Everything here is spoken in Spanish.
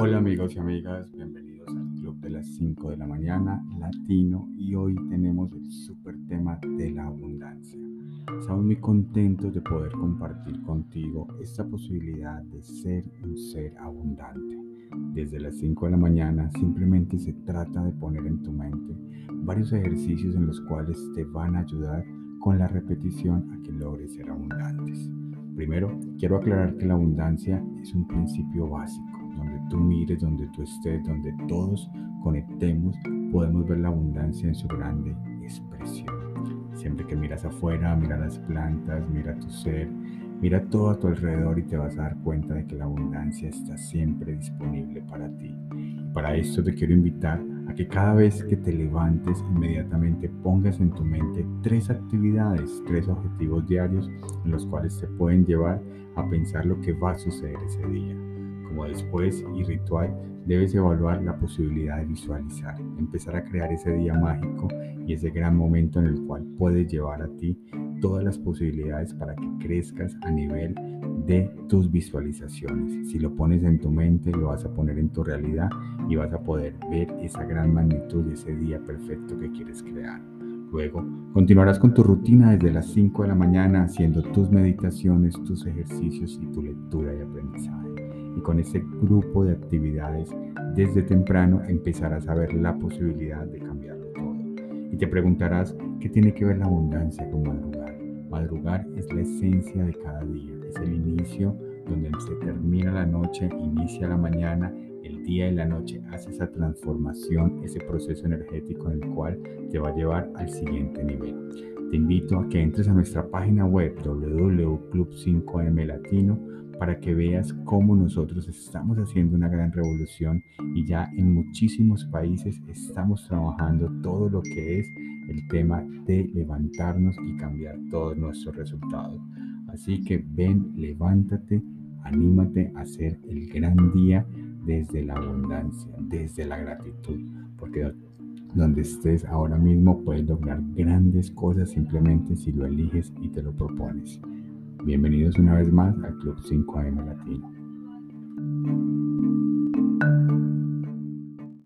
Hola amigos y amigas, bienvenidos al Club de las 5 de la mañana latino y hoy tenemos el super tema de la abundancia. Estamos muy contentos de poder compartir contigo esta posibilidad de ser un ser abundante. Desde las 5 de la mañana simplemente se trata de poner en tu mente varios ejercicios en los cuales te van a ayudar con la repetición a que logres ser abundantes. Primero, quiero aclarar que la abundancia es un principio básico tú mires, donde tú estés, donde todos conectemos, podemos ver la abundancia en su grande expresión. Siempre que miras afuera, mira las plantas, mira tu ser, mira todo a tu alrededor y te vas a dar cuenta de que la abundancia está siempre disponible para ti. Para esto te quiero invitar a que cada vez que te levantes inmediatamente pongas en tu mente tres actividades, tres objetivos diarios en los cuales te pueden llevar a pensar lo que va a suceder ese día después y ritual, debes evaluar la posibilidad de visualizar, empezar a crear ese día mágico y ese gran momento en el cual puedes llevar a ti todas las posibilidades para que crezcas a nivel de tus visualizaciones. Si lo pones en tu mente, lo vas a poner en tu realidad y vas a poder ver esa gran magnitud de ese día perfecto que quieres crear. Luego, continuarás con tu rutina desde las 5 de la mañana haciendo tus meditaciones, tus ejercicios y tu lectura y aprendizaje y con ese grupo de actividades desde temprano empezarás a ver la posibilidad de cambiarlo todo. Y te preguntarás, ¿qué tiene que ver la abundancia con madrugar? Madrugar es la esencia de cada día, es el inicio donde se termina la noche, inicia la mañana, el día y la noche hace esa transformación, ese proceso energético en el cual te va a llevar al siguiente nivel. Te invito a que entres a nuestra página web www.club5m latino para que veas cómo nosotros estamos haciendo una gran revolución y ya en muchísimos países estamos trabajando todo lo que es el tema de levantarnos y cambiar todos nuestros resultados. Así que ven, levántate, anímate a hacer el gran día desde la abundancia, desde la gratitud, porque donde estés ahora mismo puedes lograr grandes cosas simplemente si lo eliges y te lo propones. Bienvenidos una vez más al Club 5AM Latino.